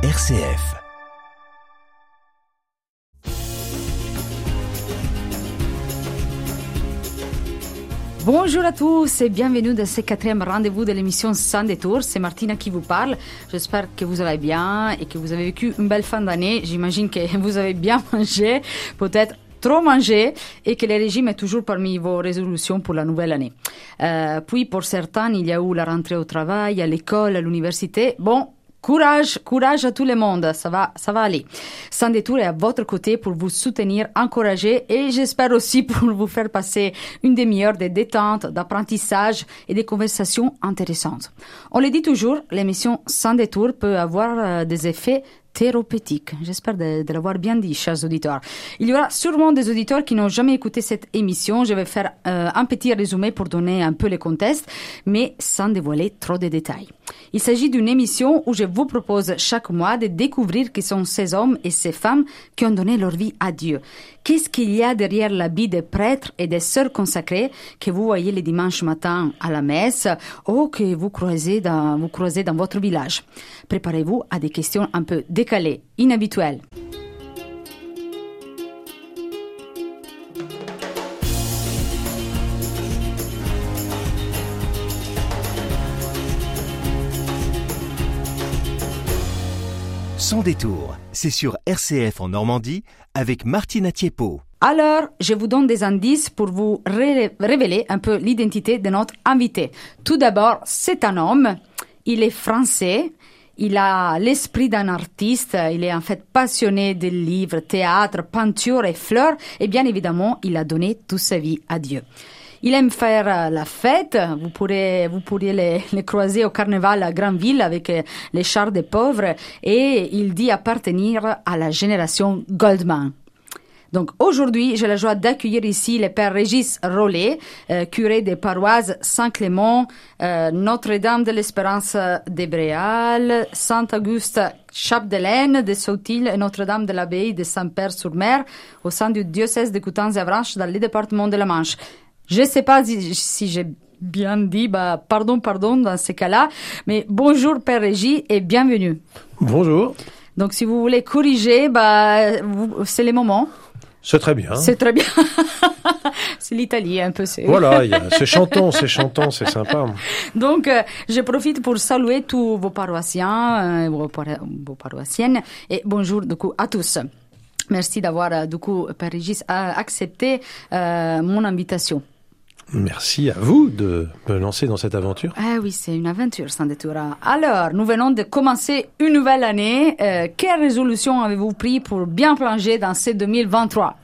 RCF. Bonjour à tous et bienvenue dans ce quatrième rendez-vous de l'émission Sans détour. C'est Martina qui vous parle. J'espère que vous allez bien et que vous avez vécu une belle fin d'année. J'imagine que vous avez bien mangé, peut-être trop mangé et que le régime est toujours parmi vos résolutions pour la nouvelle année. Euh, puis pour certains, il y a eu la rentrée au travail, à l'école, à l'université. Bon, Courage, courage à tout le monde, ça va, ça va aller. Sans détour est à votre côté pour vous soutenir, encourager et j'espère aussi pour vous faire passer une demi-heure de détente, d'apprentissage et des conversations intéressantes. On le dit toujours, l'émission Sans détour peut avoir euh, des effets thérapeutique. J'espère de, de l'avoir bien dit, chers auditeurs. Il y aura sûrement des auditeurs qui n'ont jamais écouté cette émission. Je vais faire euh, un petit résumé pour donner un peu le contexte, mais sans dévoiler trop de détails. Il s'agit d'une émission où je vous propose chaque mois de découvrir qui sont ces hommes et ces femmes qui ont donné leur vie à Dieu. Qu'est-ce qu'il y a derrière l'habit des prêtres et des sœurs consacrées que vous voyez les dimanches matins à la messe ou que vous croisez dans, vous croisez dans votre village? Préparez-vous à des questions un peu décalées, inhabituelles. Sans détour, c'est sur RCF en Normandie avec Martina Tiepo. Alors, je vous donne des indices pour vous ré- révéler un peu l'identité de notre invité. Tout d'abord, c'est un homme. Il est français. Il a l'esprit d'un artiste. Il est en fait passionné de livres, théâtre, peinture et fleurs. Et bien évidemment, il a donné toute sa vie à Dieu. Il aime faire euh, la fête. Vous pourriez les, croiser au carnaval à Granville avec euh, les chars des pauvres. Et il dit appartenir à la génération Goldman. Donc aujourd'hui, j'ai la joie d'accueillir ici le père Régis Rollet, euh, curé des paroisses Saint-Clément, Notre-Dame de l'Espérance de Bréal, Saint-Auguste Chapdelaine de Sautil et Notre-Dame de l'Abbaye de Saint-Père-sur-Mer au sein du diocèse de Coutances-Avranches dans le département de la Manche. Je ne sais pas si, j'ai bien dit, bah, pardon, pardon dans ces cas-là, mais bonjour Père Régis et bienvenue. Bonjour. Donc si vous voulez corriger, bah, c'est le moment. C'est très bien. C'est très bien. c'est l'Italie un peu. c'est- Voilà, c'est chantant, c'est chantant, c'est sympa. Donc, euh, je profite pour saluer tous vos paroissiens, euh, vos, paro- vos paroissiennes, et bonjour du coup à tous. Merci d'avoir euh, du coup, Père Régis, accepté euh, mon invitation. Merci à vous de me lancer dans cette aventure. Ah oui, c'est une aventure sans détour. Alors, nous venons de commencer une nouvelle année. Euh, quelle résolution avez-vous pris pour bien plonger dans ce 2023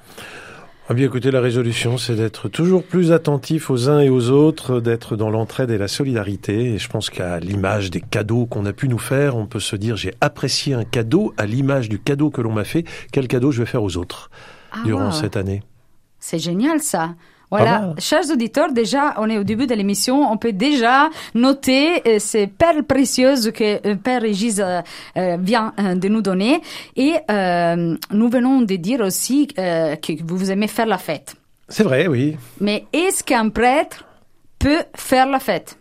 Ah bien écoutez, la résolution, c'est d'être toujours plus attentif aux uns et aux autres, d'être dans l'entraide et la solidarité. Et je pense qu'à l'image des cadeaux qu'on a pu nous faire, on peut se dire j'ai apprécié un cadeau à l'image du cadeau que l'on m'a fait. Quel cadeau je vais faire aux autres Ah, durant wow. cette année? C'est génial ça. Voilà, chers auditeurs, déjà, on est au début de l'émission, on peut déjà noter euh, ces perles précieuses que euh, Père Régis euh, vient de nous donner. Et nous venons de dire aussi que vous aimez faire la fête. C'est vrai, oui. Mais est-ce qu'un prêtre peut faire la fête?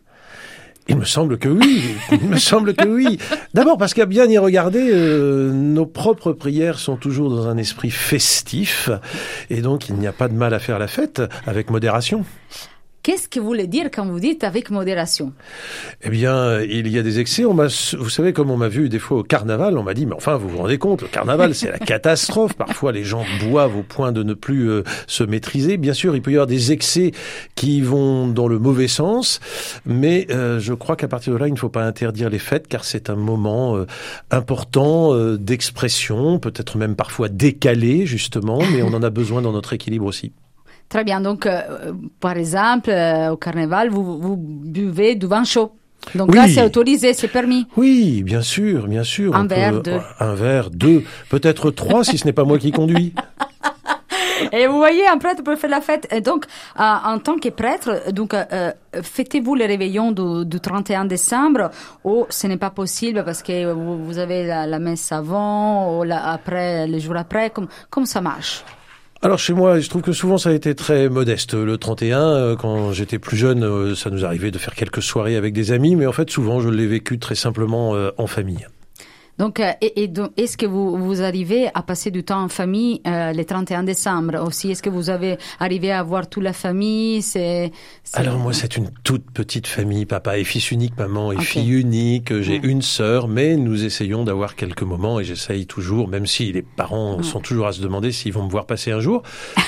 Il me semble que oui. Il me semble que oui. D'abord parce qu'à bien y regarder, euh, nos propres prières sont toujours dans un esprit festif, et donc il n'y a pas de mal à faire la fête avec modération. Qu'est-ce que vous voulez dire quand vous dites avec modération? Eh bien, il y a des excès. On vous savez, comme on m'a vu des fois au carnaval, on m'a dit, mais enfin, vous vous rendez compte, le carnaval, c'est la catastrophe. Parfois, les gens boivent au point de ne plus euh, se maîtriser. Bien sûr, il peut y avoir des excès qui vont dans le mauvais sens, mais euh, je crois qu'à partir de là, il ne faut pas interdire les fêtes, car c'est un moment euh, important euh, d'expression, peut-être même parfois décalé, justement, mais on en a besoin dans notre équilibre aussi. Très bien, donc euh, par exemple, euh, au carnaval, vous, vous buvez du vin chaud. Donc Oui. là, c'est autorisé, c'est permis. Oui, bien sûr, bien sûr. Un on verre, deux. Un verre, deux, peut-être trois si ce n'est pas moi qui conduis. Et vous voyez, un prêtre peut faire la fête. Et donc, euh, en tant que prêtre, donc, euh, fêtez-vous le réveillon du, du 31 décembre ou ce n'est pas possible parce que vous, vous avez la, la messe avant ou la, après, le jour après, comme, comme ça marche? Alors chez moi, je trouve que souvent ça a été très modeste. Le 31, euh, quand j'étais plus jeune, euh, ça nous arrivait de faire quelques soirées avec des amis, mais en fait souvent je l'ai vécu très simplement euh, en famille. Donc, euh, et, et donc, est-ce que vous, vous arrivez à passer du temps en famille euh, le 31 décembre? Aussi Est-ce que vous avez arrivé à voir toute la famille? C'est c'est- Alors moi, c'est une toute petite famille, papa et fils unique, maman et fille unique. J'ai Ouais. une sœur, mais nous essayons d'avoir quelques moments et j'essaye toujours, même si les parents Ouais. sont toujours à se demander s'ils vont me voir passer un jour,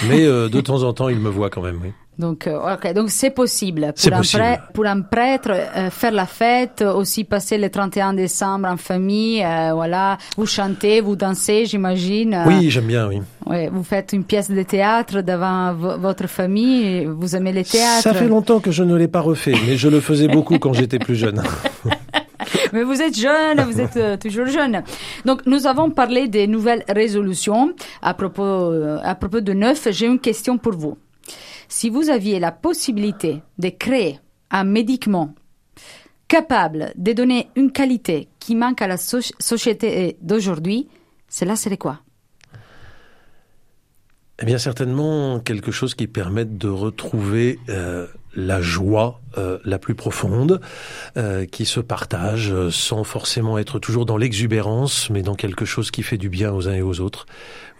mais euh, de temps en temps, ils me voient quand même. Oui. Donc, euh, ok, donc c'est possible C'est pour un, possible. prêtre, pour un prêtre euh, faire la fête, aussi passer le 31 décembre en famille, euh, voilà, vous chantez, vous dansez, j'imagine. euh, Oui, j'aime bien, oui. ouais, vous faites une pièce de théâtre devant vo- votre famille, vous aimez le théâtre. Ça fait longtemps que je ne l'ai pas refait, mais je le faisais beaucoup quand j'étais plus jeune. Mais vous êtes jeune, vous êtes euh, toujours jeune. Donc, nous avons parlé des nouvelles résolutions. À propos, euh, à propos de neuf, j'ai une question pour vous. Si vous aviez la possibilité de créer un médicament capable de donner une qualité qui manque à la soci- société d'aujourd'hui, cela serait quoi? Eh bien, certainement quelque chose qui permette de retrouver euh, la joie euh, la plus profonde, euh, qui se partage euh, sans forcément être toujours dans l'exubérance, mais dans quelque chose qui fait du bien aux uns et aux autres.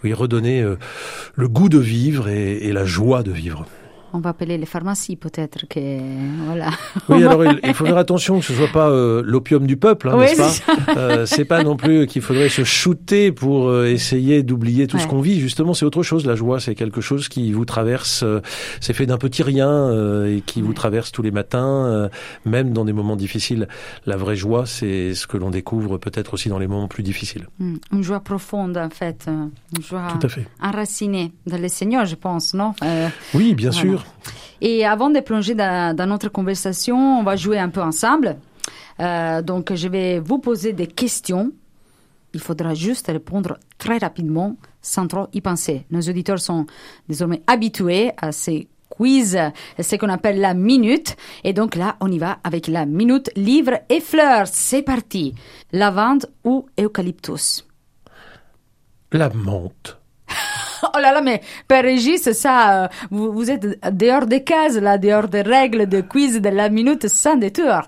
Oui, redonner euh, le goût de vivre et, et la joie de vivre. On va appeler les pharmacies peut-être que voilà. Oui, alors il, il faut faire attention que ce soit pas euh, l'opium du peuple, hein, Oui, n'est-ce pas Euh, C'est pas non plus qu'il faudrait se shooter pour euh, essayer d'oublier tout ce qu'on vit. Justement, c'est autre chose. La joie, c'est quelque chose qui vous traverse. c'est fait d'un petit rien et qui vous traverse tous les matins, même dans des moments difficiles. La vraie joie, c'est ce que l'on découvre peut-être aussi dans les moments plus difficiles. Hmm, Une joie profonde en fait, une joie Tout à fait. enracinée dans le Seigneur, je pense, non? Oui, bien Voilà. sûr. Et avant de plonger dans, notre conversation, on va jouer un peu ensemble. Euh, donc, je vais vous poser des questions. Il faudra juste répondre très rapidement, sans trop y penser. Nos auditeurs sont désormais habitués à ces quiz, ce qu'on appelle la minute. Et donc là, on y va avec la minute livre et fleurs. C'est parti. Lavande ou eucalyptus? La menthe. Oh là là, mais Père Régis, ça, euh, vous, vous êtes dehors des cases, là, dehors des règles de quiz de la minute sans détour.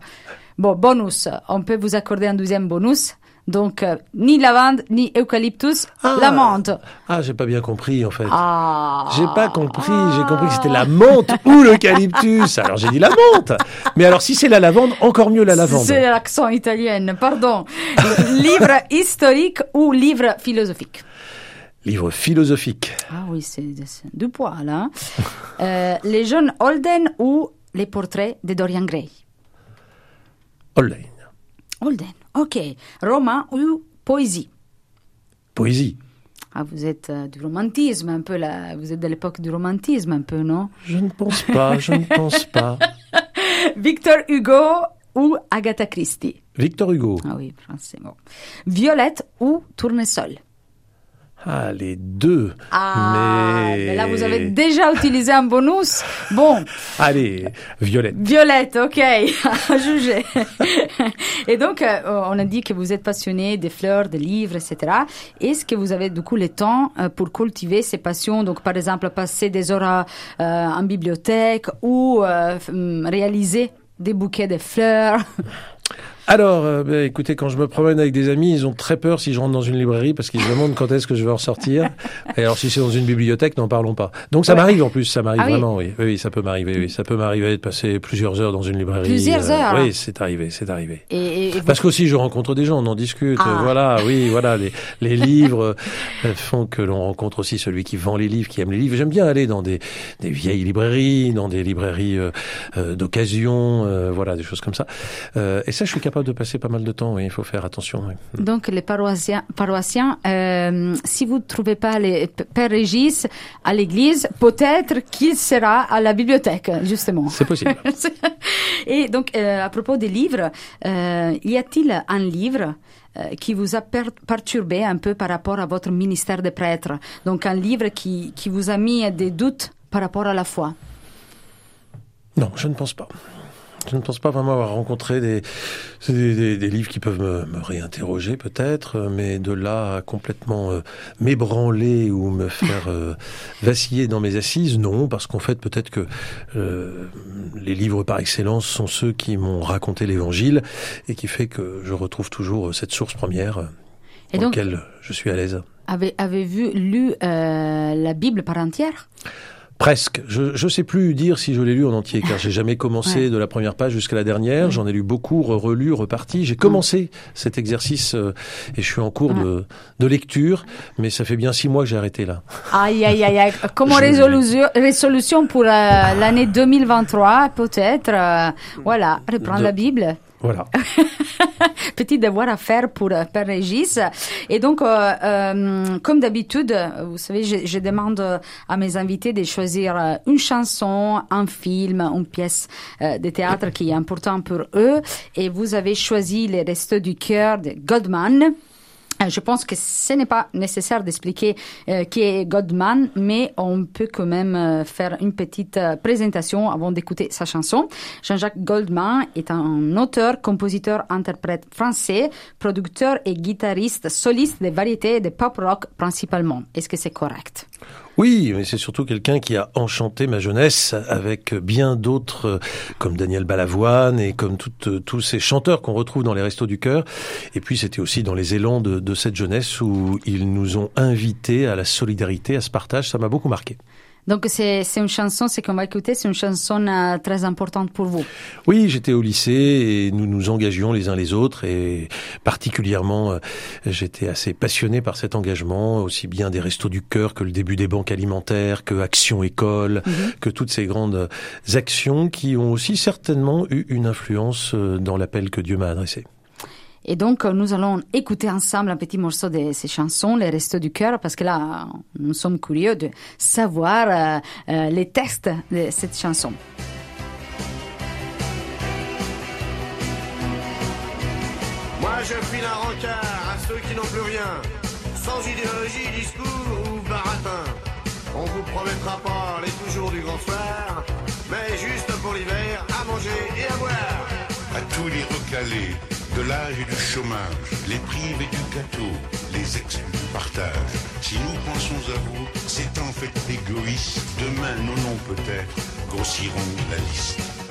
Bon, bonus, on peut vous accorder un deuxième bonus. Donc, euh, ni lavande, ni eucalyptus, Ah. la menthe. Ah, j'ai pas bien compris en fait. Ah. J'ai pas compris, j'ai compris que c'était la menthe ou l'eucalyptus. Alors j'ai dit la menthe. Mais alors si c'est la lavande, encore mieux la lavande. C'est l'accent italien, pardon. livre historique ou livre philosophique? Livre philosophique. Ah oui, c'est du poids, là. Euh, les jeunes Holden ou les portraits de Dorian Gray? Hollein. Holden, ok. Roman ou poésie? Poésie. Ah, vous êtes euh, du romantisme un peu là. Vous êtes de l'époque du romantisme un peu, non? Je ne pense pas, je ne pense pas. Victor Hugo ou Agatha Christie? Victor Hugo. Ah oui, bon. Violette ou tournesol? Ah, les deux. Ah, Mais- mais là vous avez déjà utilisé un bonus. Bon, Allez, Violette. Violette, ok, à juger. Et donc, euh, on a dit que vous êtes passionné des fleurs, des livres, etc. Est-ce que vous avez du coup le temps euh, pour cultiver ces passions? Donc, par exemple, passer des heures euh, en bibliothèque ou euh, hum, réaliser des bouquets de fleurs? Alors, euh, ben, écoutez, quand je me promène avec des amis, ils ont très peur si je rentre dans une librairie parce qu'ils se demandent quand est-ce que je vais en sortir. Et alors, si c'est dans une bibliothèque, n'en parlons pas. Donc, ça Ouais. m'arrive en plus, ça m'arrive Ah vraiment, oui. oui. Oui, ça peut m'arriver, oui. Ça peut m'arriver de passer plusieurs heures dans une librairie. Plusieurs euh, heures Oui, c'est arrivé, c'est arrivé. et, et- Parce qu'aussi, je rencontre des gens, on en discute. Ah. euh, Voilà, oui, voilà. Les, les livres euh, font que l'on rencontre aussi celui qui vend les livres, qui aime les livres. J'aime bien aller dans des, des vieilles librairies, dans des librairies euh, d'occasion, euh, voilà, des choses comme ça. Et ça, je suis capable de passer pas mal de temps. Oui, il faut faire attention. oui. Donc, les paroissiens, paroissiens euh, si vous ne trouvez pas les Père Régis à l'église, peut-être qu'il sera à la bibliothèque, justement. C'est possible. Et donc, euh, à propos des livres, euh, y a-t-il un livre qui vous a per- perturbé un peu par rapport à votre ministère de prêtre Donc, un livre qui, qui vous a mis des doutes par rapport à la foi? Non, je ne pense pas. Je ne pense pas vraiment avoir rencontré des, des, des- des livres qui peuvent me, me réinterroger peut-être, mais de là à complètement euh, m'ébranler ou me faire euh, vaciller dans mes assises, non, parce qu'en fait peut-être que euh, les livres par excellence sont ceux qui m'ont raconté l'Évangile et qui fait que je retrouve toujours euh, cette source première euh, dans lequel je suis à l'aise. Avez-vous lu la Bible par entière? Presque. Je ne sais plus dire si je l'ai lu en entier, car j'ai jamais commencé de la première page jusqu'à la dernière. J'en ai lu beaucoup, relu, reparti. J'ai commencé cet exercice euh, et je suis en cours de, de, lecture, mais ça fait bien six mois que j'ai arrêté là. Aïe, aïe, aïe, aïe. Comme résolution, résolution pour euh, l'année 2023, peut-être, euh, voilà, reprendre la Bible? Voilà. Petit devoir à faire pour euh, Père Régis. Et donc, euh, euh, comme d'habitude, vous savez, je, demande à mes invités de choisir une chanson, un film, une pièce de théâtre qui est important pour eux. Et vous avez choisi Les Restos du Cœur de Godman. Euh, je pense que ce n'est pas nécessaire d'expliquer euh, qui est Godman, mais on peut quand même euh, faire une petite présentation avant d'écouter sa chanson. Jean-Jacques Goldman est un auteur, compositeur, interprète français, producteur et guitariste soliste de variétés de pop rock principalement. Est-ce que c'est correct? Oui, mais c'est surtout quelqu'un qui a enchanté ma jeunesse avec bien d'autres, comme Daniel Balavoine et comme toutes, tous ces chanteurs qu'on retrouve dans les Restos du Cœur. Et puis c'était aussi dans les élans de, de cette jeunesse où ils nous ont invités à la solidarité, à ce partage. Ça m'a beaucoup marqué. Donc c'est une chanson, c'est qu'on va écouter, c'est une chanson euh, très importante pour vous. Oui, j'étais au lycée et nous nous engagions les uns les autres et particulièrement euh, j'étais assez passionné par cet engagement, aussi bien des restos du cœur que le début des banques alimentaires, que Action École, -hmm. que toutes ces grandes actions qui ont aussi certainement eu une influence euh, dans l'appel que Dieu m'a adressé. Et donc, nous allons écouter ensemble un petit morceau de ces chansons, Les Restos du Cœur, parce que là, nous sommes curieux de savoir euh, euh, les textes de cette chanson. Moi, je file un rencard à ceux qui n'ont plus rien, sans idéologie, discours ou baratin. On vous promettra pas les toujours du grand soir, mais juste pour l'hiver, à manger et à boire. À tous les recalés de l'âge et du chômage, les privés du gâteau, les exclus du partage. Si nous pensons à vous, c'est en fait égoïste. Demain, nos noms peut-être grossiront la liste.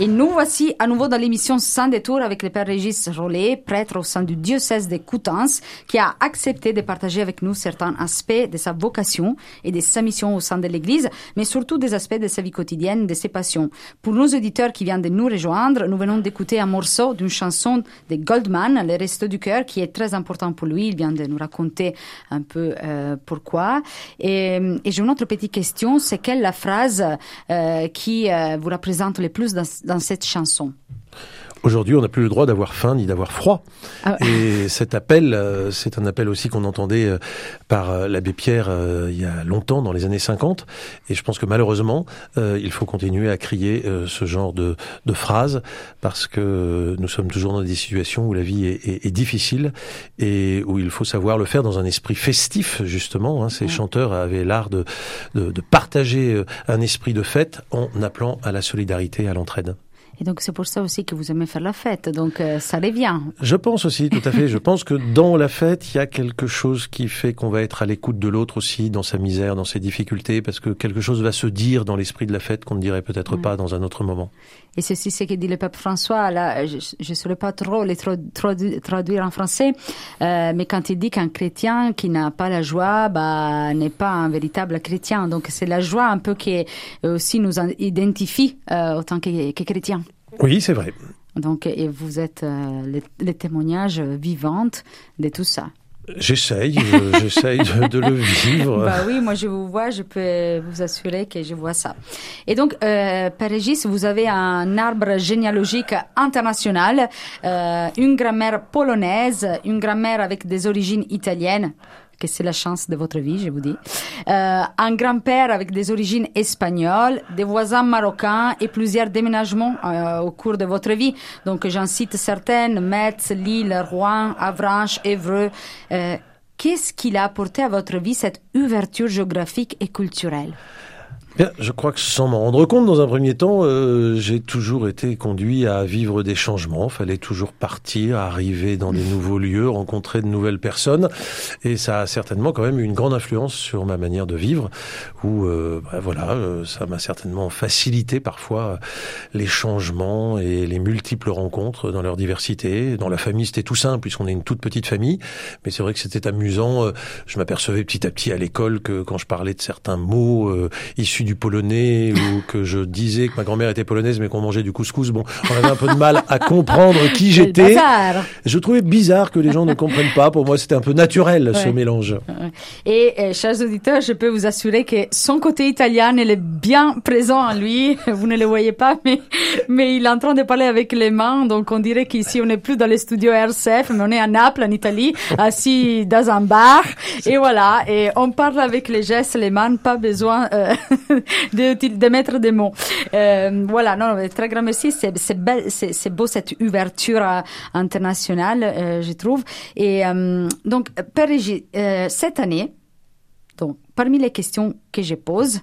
Et nous voici à nouveau dans l'émission Sans détour avec le Père Régis Rollet, prêtre au sein du diocèse de Coutances, qui a accepté de partager avec nous certains aspects de sa vocation et de sa mission au sein de l'Église, mais surtout des aspects de sa vie quotidienne, de ses passions. Pour nos auditeurs qui viennent de nous rejoindre, nous venons d'écouter un morceau d'une chanson de Goldman, Les Restos du Cœur, qui est très important pour lui. Il vient de nous raconter un peu euh, pourquoi. Et, et j'ai une autre petite question, c'est quelle la phrase euh, qui euh, vous représente le plus dans dans cette chanson Aujourd'hui, on n'a plus le droit d'avoir faim ni d'avoir froid. Ah. Et cet appel, euh, c'est un appel aussi qu'on entendait euh, par euh, l'abbé Pierre euh, il y a longtemps, dans les années 50. Et je pense que malheureusement, euh, il faut continuer à crier euh, ce genre de, de phrases parce que nous sommes toujours dans des situations où la vie est, est, est, difficile et où il faut savoir le faire dans un esprit festif, justement. Hein. Ces ouais. chanteurs avaient l'art de, de, de partager un esprit de fête en appelant à la solidarité à l'entraide. Et donc c'est pour ça aussi que vous aimez faire la fête. Donc euh, ça revient. Je pense aussi, tout à fait. Je pense que dans la fête, il y a quelque chose qui fait qu'on va être à l'écoute de l'autre aussi, dans sa misère, dans ses difficultés, parce que quelque chose va se dire dans l'esprit de la fête qu'on ne dirait peut-être ouais. pas dans un autre moment. Et ceci, c'est ce que dit le pape François. Là, je ne saurais pas trop les traduire en français, euh, mais quand il dit qu'un chrétien qui n'a pas la joie, bah, n'est pas un véritable chrétien. Donc c'est la joie un peu qui aussi nous identifie euh, autant que, que chrétiens. Oui, c'est vrai. Donc, et vous êtes euh, les, les témoignages vivants de tout ça. J'essaye, euh, j'essaye de, le vivre. Bah oui, moi je vous vois, je peux vous assurer que je vois ça. Et donc, euh, Père Régis, vous avez un arbre généalogique international, euh, une grammaire polonaise, une grammaire avec des origines italiennes que c'est la chance de votre vie, je vous dis. Euh, un grand-père avec des origines espagnoles, des voisins marocains et plusieurs déménagements euh, au cours de votre vie. Donc j'en cite certaines, Metz, Lille, Rouen, Avranches, Évreux. Euh, Qu'est-ce qu'il a apporté à votre vie, cette ouverture géographique et culturelle? Bien, je crois que sans m'en rendre compte, dans un premier temps, euh, j'ai toujours été conduit à vivre des changements. Fallait toujours partir, arriver dans des nouveaux lieux, rencontrer de nouvelles personnes, et ça a certainement quand même eu une grande influence sur ma manière de vivre. Où, euh, bah, voilà, euh, ça m'a certainement facilité parfois les changements et les multiples rencontres dans leur diversité. Dans la famille, c'était tout simple puisqu'on est une toute petite famille, mais c'est vrai que c'était amusant. Euh, Je m'apercevais petit à petit à l'école que quand je parlais de certains mots euh, issus du polonais ou que je disais que ma grand-mère était polonaise mais qu'on mangeait du couscous, bon, on avait un peu de mal à comprendre qui j'étais. Je trouvais bizarre que les gens ne comprennent pas. Pour moi, c'était un peu naturel ce mélange. Et euh, chers auditeurs, je peux vous assurer que son côté italien, il est bien présent en lui. Vous ne le voyez pas, mais, mais il est en train de parler avec les mains. Donc on dirait qu'ici, on n'est plus dans les studios RCF, mais on est à Naples, en Italie, assis dans un bar. Et voilà, et on parle avec les gestes, les mains, pas besoin euh, de, de mettre des mots. Euh, voilà, non, très grand merci. C'est beau cette ouverture euh, internationale, euh, je trouve. Et euh, donc, cette année, donc, parmi les questions que je pose,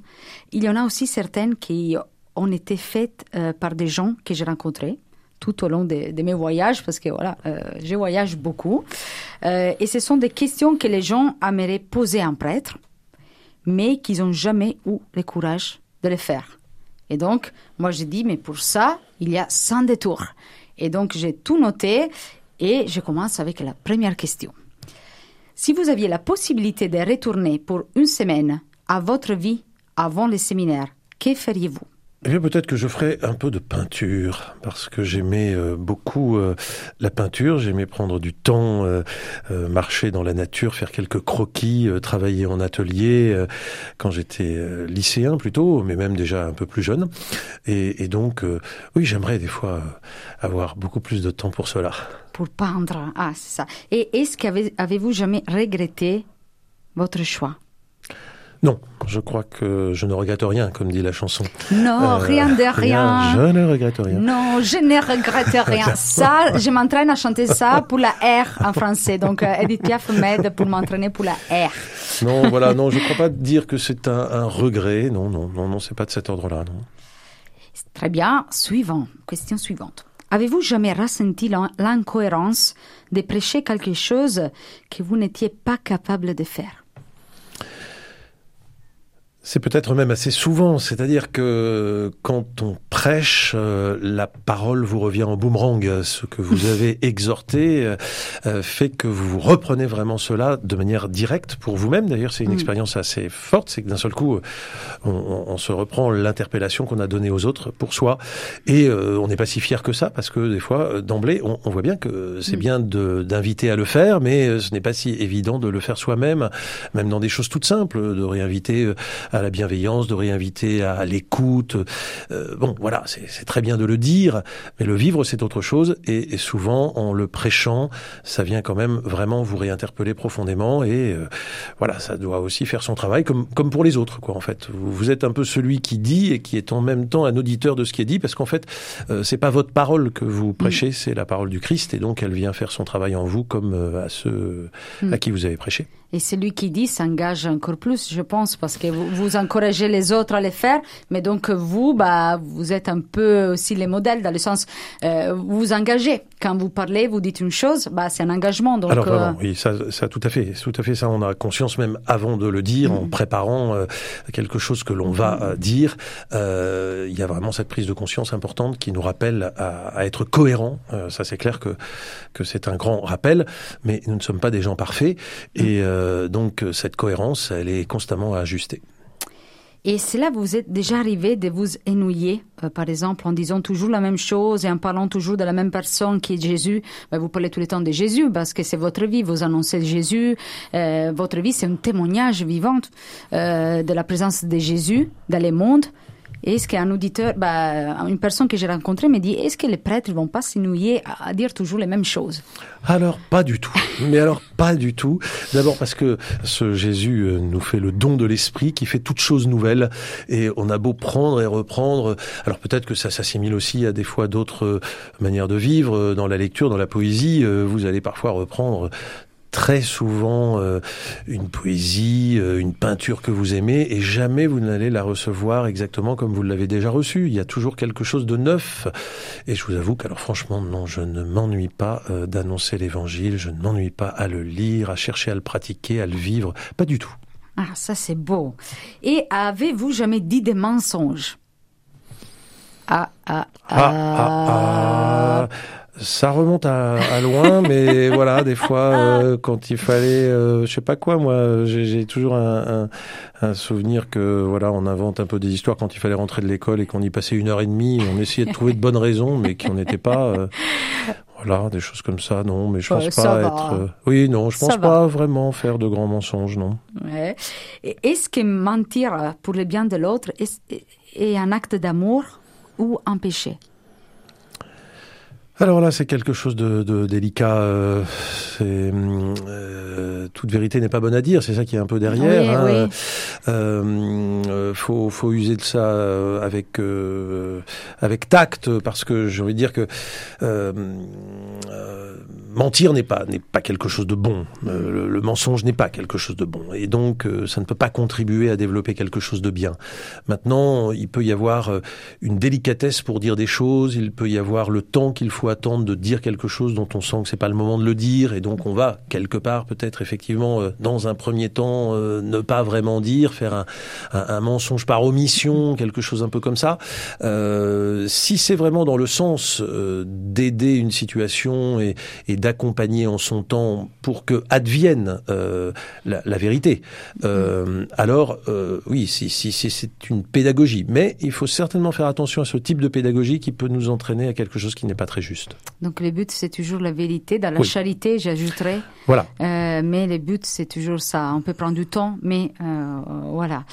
il y en a aussi certaines qui ont été faites par des gens que j'ai rencontrés tout au long de, mes voyages, parce que voilà, euh, je voyage beaucoup. Et ce sont des questions que les gens aimeraient poser à un prêtre, mais qu'ils n'ont jamais eu le courage de le faire. Et donc, moi, j'ai dit, mais pour ça, il y a 100 détours. Et donc, j'ai tout noté et je commence avec la première question. Si vous aviez la possibilité de retourner pour une semaine à votre vie avant le séminaire, que feriez-vous? Eh bien, peut-être que je ferai un peu de peinture, parce que j'aimais euh, beaucoup euh, la peinture, j'aimais prendre du temps, euh, marcher dans la nature, faire quelques croquis, travailler en atelier, quand j'étais lycéen plutôt, mais même déjà un peu plus jeune. Et, et donc, oui, j'aimerais des fois avoir beaucoup plus de temps pour cela. Pour peindre, ah, c'est ça. Et est-ce qu'avez-vous jamais regretté votre choix? Non, je crois que je ne regrette rien, comme dit la chanson. Non, Euh, rien de rien. Je ne regrette rien. Non, je ne regrette rien. Ça, je m'entraîne à chanter ça pour la R en français. Donc, euh, Edith Piaf m'aide pour m'entraîner pour la R. Non, voilà, non, je ne crois pas dire que c'est un, un regret. Non, non, non, non, c'est pas de cet ordre-là, non. Très bien. Suivant. Question suivante. Avez-vous jamais ressenti l'in- l'incohérence de prêcher quelque chose que vous n'étiez pas capable de faire? C'est peut-être même assez souvent, c'est-à-dire que quand on prêche, euh, la parole vous revient en boomerang. Ce que vous avez exhorté euh, euh, fait que vous reprenez vraiment cela de manière directe pour vous-même. D'ailleurs, c'est une Mm. expérience assez forte, c'est que d'un seul coup, euh, on, on- on se reprend l'interpellation qu'on a donnée aux autres pour soi, et euh, on n'est pas si fier que ça, parce que des fois, euh, d'emblée, on, on voit bien que c'est Mm. bien de- d'inviter à le faire, mais ce n'est pas si évident de le faire soi-même, même dans des choses toutes simples, de réinviter à la bienveillance, de réinviter à l'écoute. Euh, bon, voilà, c'est très bien de le dire, mais le vivre, c'est autre chose. Et, et souvent, en le prêchant, ça vient quand même vraiment vous réinterpeller profondément. Et euh, voilà, ça doit aussi faire son travail, comme, comme pour les autres, quoi. En fait, vous, vous êtes un peu celui qui dit et qui est en même temps un auditeur de ce qui est dit, parce qu'en fait, euh, c'est pas votre parole que vous prêchez, c'est la parole du Christ, et donc elle vient faire son travail en vous, comme euh, à ceux Mm. à qui vous avez prêché. Et celui qui dit s'engage encore plus, je pense, parce que vous, vous encouragez les autres à le faire, mais donc vous, bah, vous êtes un peu aussi les modèles, dans le sens, euh, vous vous engagez. Quand vous parlez, vous dites une chose, bah, c'est un engagement. Donc, Alors euh, vraiment, oui, ça, ça tout à fait, tout à fait, ça on a conscience même avant de le dire, en préparant euh, quelque chose que l'on va euh, dire. euh, Il y a vraiment cette prise de conscience importante qui nous rappelle à, à être cohérent. Euh, ça c'est clair que que c'est un grand rappel, mais nous ne sommes pas des gens parfaits et euh, donc euh, cette cohérence, elle est constamment à ajuster. Et c'est là vous êtes déjà arrivé de vous ennuyer, euh, par exemple, en disant toujours la même chose et en parlant toujours de la même personne qui est Jésus? Ben, vous parlez tout le temps de Jésus parce que c'est votre vie, vous annoncez Jésus. Euh, votre vie, c'est un témoignage vivant euh, de la présence de Jésus dans le monde. Est-ce qu'un auditeur, bah, une personne que j'ai rencontrée me dit, est-ce que les prêtres vont pas s'ennuyer à, dire toujours les mêmes choses? Alors, pas du tout. Mais alors, pas du tout. D'abord parce que ce Jésus euh, nous fait le don de l'esprit qui fait toutes choses nouvelles. Et on a beau prendre et reprendre. Alors peut-être que ça s'assimile aussi à des fois d'autres euh, manières de vivre. euh, Dans la lecture, dans la poésie, vous allez parfois reprendre très souvent euh, une poésie, euh, une peinture que vous aimez, et jamais vous n'allez la recevoir exactement comme vous l'avez déjà reçue. Il y a toujours quelque chose de neuf. Et je vous avoue qu'alors franchement, non, je ne m'ennuie pas euh, d'annoncer l'évangile, je ne m'ennuie pas à le lire, à chercher à le pratiquer, à le vivre. Pas du tout. Ah, ça c'est beau. Et avez-vous jamais dit des mensonges? Ah, ah, ah. Ah, ah, ah. Ça remonte à, à loin, mais voilà, des fois, euh, quand il fallait, euh, je sais pas quoi, moi, j'ai toujours un, un, un souvenir que, voilà, on invente un peu des histoires quand il fallait rentrer de l'école et qu'on y passait une heure et demie, on essayait de trouver de bonnes raisons, mais qui n'en étaient pas. euh, voilà, des choses comme ça, non, mais je Ouais, pense ça pas va. être. euh, oui, non, je Ça pense va. pas vraiment faire de grands mensonges, non. Ouais. Est-ce que mentir pour le bien de l'autre est, est un acte d'amour ou un péché? Alors là, c'est quelque chose de, de délicat. euh, euh, toute vérité n'est pas bonne à dire. C'est ça qui est un peu derrière. Oui, hein. oui. Euh, faut, faut user de ça avec euh, avec tact, parce que j'ai envie de dire que mentir n'est pas n'est pas quelque chose de bon. Euh, le, mensonge n'est pas quelque chose de bon, et donc euh, ça ne peut pas contribuer à développer quelque chose de bien. Maintenant, il peut y avoir euh, une délicatesse pour dire des choses. Il peut y avoir le temps qu'il faut attendre de dire quelque chose dont on sent que c'est pas le moment de le dire, et donc on va quelque part peut-être effectivement dans un premier temps ne pas vraiment dire, faire un, un, mensonge par omission, quelque chose un peu comme ça. Si c'est vraiment dans le sens d'aider une situation et, et d'accompagner en son temps pour que advienne euh, la, la vérité, euh, alors euh, oui, si, si, si c'est une pédagogie, mais il faut certainement faire attention à ce type de pédagogie qui peut nous entraîner à quelque chose qui n'est pas très juste. Donc le but c'est toujours la vérité. Dans la Oui. charité, j'ajouterais. Voilà. Mais le but c'est toujours ça. On peut prendre du temps, mais voilà.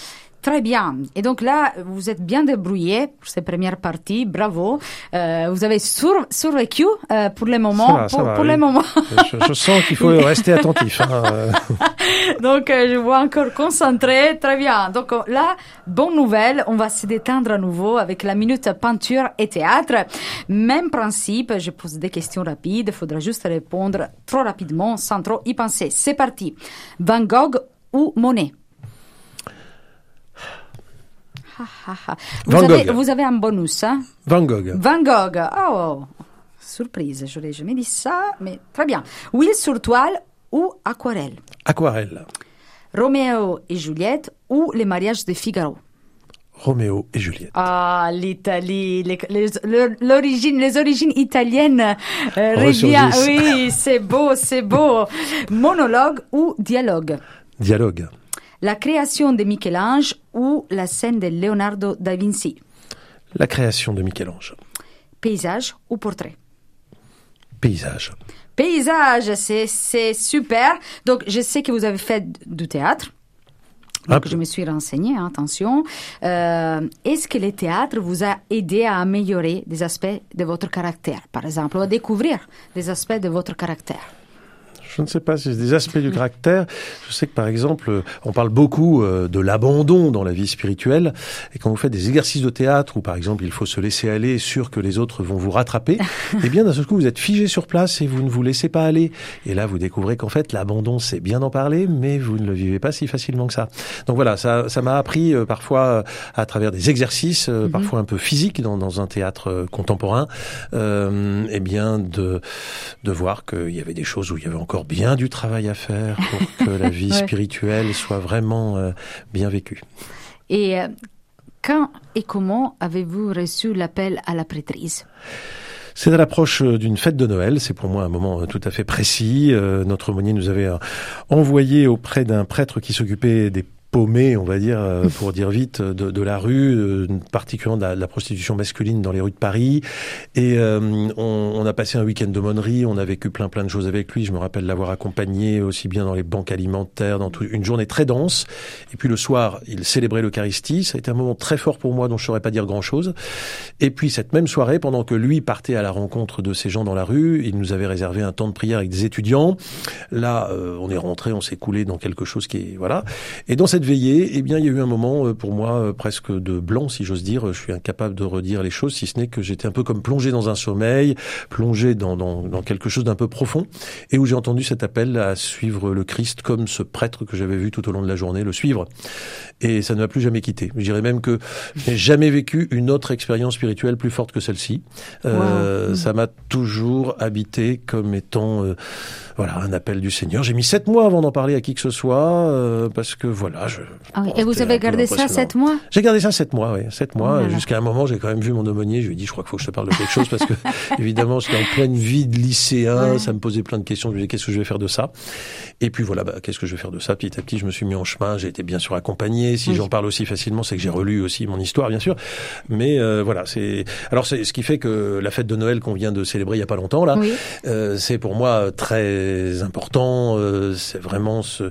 Très bien. Et donc là, vous êtes bien débrouillé pour cette première partie. Bravo. Euh, vous avez sur- survécu euh, pour le moment. Va, pour va, pour oui. le moment. Je, je sens qu'il faut rester attentif. hein, euh. Donc, euh, je vois encore concentré. Très bien. Donc euh, là, bonne nouvelle. On va se détendre à nouveau avec la minute peinture et théâtre. Même principe. Je pose des questions rapides. Il faudra juste répondre trop rapidement sans trop y penser. C'est parti. Van Gogh ou Monet? Vous, Van avez, Gogh. vous avez un bonus. Hein? Van Gogh. Van Gogh. Oh, surprise. Je n'ai jamais dit ça, mais très bien. Huile sur toile ou aquarelle? Aquarelle. Roméo et Juliette ou les mariages de Figaro? Roméo et Juliette. Ah, l'Italie, les, les, origines italiennes euh, revient. Oui, c'est beau, c'est beau. Monologue ou dialogue? Dialogue. La création de Michel-Ange ou la scène de Leonardo da Vinci. La création de Michel-Ange. Paysage ou portrait. Paysage. Paysage, c'est, super. Donc, je sais que vous avez fait du théâtre. Donc, je me suis renseignée, hein, attention. Euh, est-ce que le théâtre vous a aidé à améliorer des aspects de votre caractère, par exemple, ou à découvrir des aspects de votre caractère Je ne sais pas si c'est des aspects du caractère. Je sais que par exemple, euh, on parle beaucoup euh, de l'abandon dans la vie spirituelle. Et quand vous faites des exercices de théâtre où par exemple il faut se laisser aller, sûr que les autres vont vous rattraper, eh bien d'un seul coup vous êtes figé sur place et vous ne vous laissez pas aller. Et là vous découvrez qu'en fait l'abandon c'est bien d'en parler, mais vous ne le vivez pas si facilement que ça. Donc voilà, ça ça m'a appris euh, parfois à travers des exercices, euh, parfois un peu physiques dans, dans un théâtre contemporain, euh, eh bien de de voir qu'il y avait des choses où il y avait encore bien du travail à faire pour que la vie Ouais. spirituelle soit vraiment euh, bien vécue. Et euh, quand et comment avez-vous reçu l'appel à la prêtrise? C'est à l'approche euh, d'une fête de Noël. C'est pour moi un moment tout à fait précis. Euh, notre aumônier nous avait envoyé auprès d'un prêtre qui s'occupait des paumé, on va dire, euh, pour dire vite, de, de la rue, euh, particulièrement de la, de la, prostitution masculine dans les rues de Paris. Et euh, on, on, a passé un week-end de monnerie, on a vécu plein plein de choses avec lui. Je me rappelle l'avoir accompagné aussi bien dans les banques alimentaires, dans tout, une journée très dense. Et puis le soir, il célébrait l'Eucharistie. Ça a été un moment très fort pour moi dont je ne saurais pas dire grand-chose. Et puis cette même soirée, pendant que lui partait à la rencontre de ces gens dans la rue, il nous avait réservé un temps de prière avec des étudiants. Là, euh, on est rentré, on s'est coulé dans quelque chose qui est voilà. Et dans cette veillée, eh bien, il y a eu un moment euh, pour moi euh, presque de blanc, si j'ose dire. Je suis incapable de redire les choses, si ce n'est que j'étais un peu comme plongé dans un sommeil, plongé dans, dans, dans quelque chose d'un peu profond, et où j'ai entendu cet appel à suivre le Christ comme ce prêtre que j'avais vu tout au long de la journée, le suivre. Et ça ne m'a plus jamais quitté. Je dirais même que je n'ai jamais vécu une autre expérience spirituelle plus forte que celle-ci. Euh, wow. Ça m'a toujours habité comme étant euh, voilà un appel du Seigneur. J'ai mis sept mois avant d'en parler à qui que ce soit euh, parce que voilà. Je, ah oui. Et vous avez gardé ça sept mois? J'ai gardé ça sept mois, oui, sept mois. Oh Jusqu'à un moment, j'ai quand même vu mon aumônier. Je lui ai dit, je crois qu'il faut que je te parle de quelque chose parce que évidemment, j'étais en pleine vie de lycéen. Ouais. Ça me posait plein de questions. Je me disais, qu'est-ce que je vais faire de ça? Et puis voilà, bah, qu'est-ce que je vais faire de ça? Petit à petit, je me suis mis en chemin. J'ai été bien sûr accompagné. Si oui. j'en parle aussi facilement, c'est que j'ai relu aussi mon histoire, bien sûr. Mais euh, voilà, c'est alors c'est ce qui fait que la fête de Noël qu'on vient de célébrer il y a pas longtemps là, oui. euh, c'est pour moi très important. Euh, c'est vraiment ce,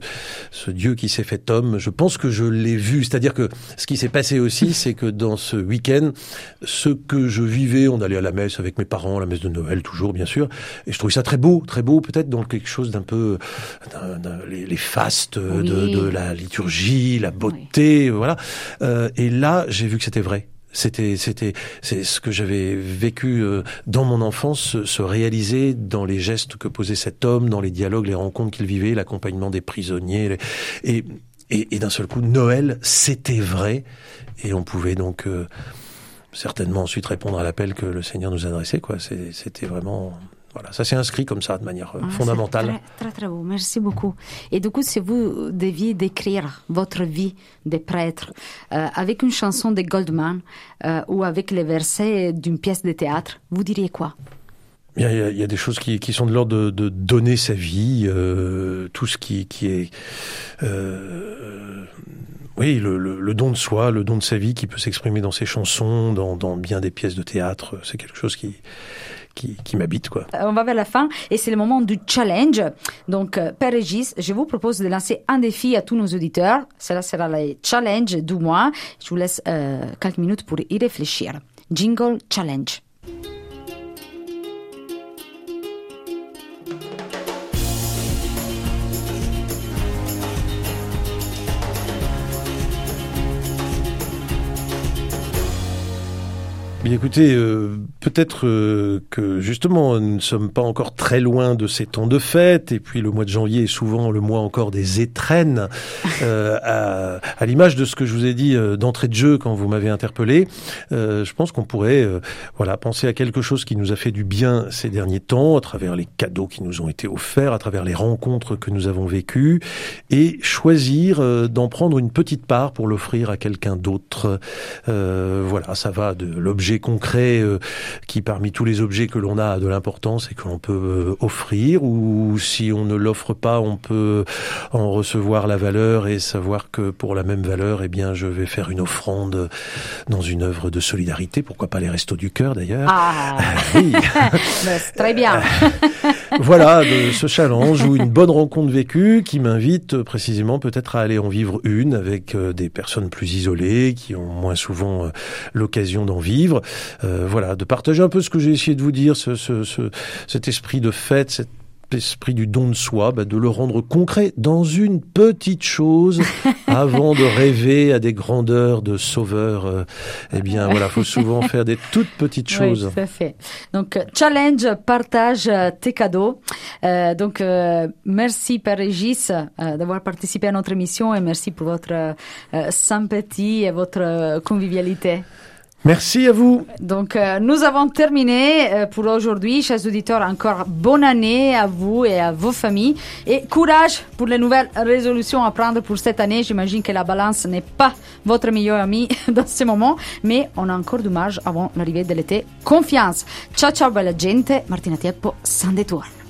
ce Dieu qui s'est fait homme. Je pense que je l'ai vu. C'est-à-dire que ce qui s'est passé aussi, c'est que dans ce week-end, ce que je vivais, on allait à la messe avec mes parents, la messe de Noël toujours, bien sûr, et je trouvais ça très beau, très beau, peut-être dans quelque chose d'un peu les, les, fastes oui. de, de, la liturgie, la beauté, oui. voilà. Euh, et là, j'ai vu que c'était vrai. C'était, c'était, c'est ce que j'avais vécu euh, dans mon enfance se, se, réaliser dans les gestes que posait cet homme, dans les dialogues, les rencontres qu'il vivait, l'accompagnement des prisonniers, les, et, et, et d'un seul coup, Noël, c'était vrai, et on pouvait donc euh, certainement ensuite répondre à l'appel que le Seigneur nous adressait. Quoi, c'était vraiment voilà, ça s'est inscrit comme ça de manière ah, fondamentale. Très, très, très beau, merci beaucoup. Et du coup, si vous deviez décrire votre vie de prêtre euh, avec une chanson de Goldman euh, ou avec les versets d'une pièce de théâtre, vous diriez quoi? Il y, a, il y, a, des choses qui, sont de l'ordre de, donner sa vie, euh, tout ce qui, est, euh, oui, le, don de soi, le don de sa vie qui peut s'exprimer dans ses chansons, dans, bien des pièces de théâtre. C'est quelque chose qui, qui, m'habite. Quoi. On va vers la fin et c'est le moment du challenge. Donc, euh, Père Régis, je vous propose de lancer un défi à tous nos auditeurs. Cela sera le challenge du mois. Je vous laisse euh, quelques minutes pour y réfléchir. Jingle Challenge. Bien écoutez, euh, peut-être euh, que justement nous ne sommes pas encore très loin de ces temps de fête, et puis le mois de janvier est souvent le mois encore des étrennes, euh, à, à l'image de ce que je vous ai dit euh, d'entrée de jeu quand vous m'avez interpellé. Euh, je pense qu'on pourrait, voilà, penser à quelque chose qui nous a fait du bien ces derniers temps, à travers les cadeaux qui nous ont été offerts, à travers les rencontres que nous avons vécues, et choisir d'en prendre une petite part pour l'offrir à quelqu'un d'autre. voilà, ça va de l'objet concret qui, parmi tous les objets que l'on a, a de l'importance et que l'on peut euh, offrir, ou si on ne l'offre pas, on peut en recevoir la valeur et savoir que pour la même valeur, eh bien, je vais faire une offrande dans une œuvre de solidarité. Pourquoi pas les restos du cœur d'ailleurs Ah, oui. très bien. voilà, de ce challenge ou une bonne rencontre vécue qui m'invite précisément peut-être à aller en vivre une avec euh, des personnes plus isolées qui ont moins souvent l'occasion d'en vivre. Euh, voilà, de partager un peu ce que j'ai essayé de vous dire, ce, ce, ce, cet esprit de fête, cet esprit du don de soi, bah, de le rendre concret dans une petite chose avant de rêver à des grandeurs de sauveur. Euh, eh bien, voilà, faut souvent faire des toutes petites choses. Oui, tout à fait. Donc, challenge, partage tes cadeaux. Euh, donc, euh, merci Père Régis euh, d'avoir participé à notre émission et merci pour votre sympathie et votre convivialité. Merci à vous. Donc, euh, nous avons terminé euh, pour aujourd'hui. Chers auditeurs, encore bonne année à vous et à vos familles. Et courage pour les nouvelles résolutions à prendre pour cette année. J'imagine que la balance n'est pas votre meilleur ami dans ce moment, mais on a encore du marge avant l'arrivée de l'été. Confiance. Ciao, ciao, bella gente. Martina Tieppo, sans détour.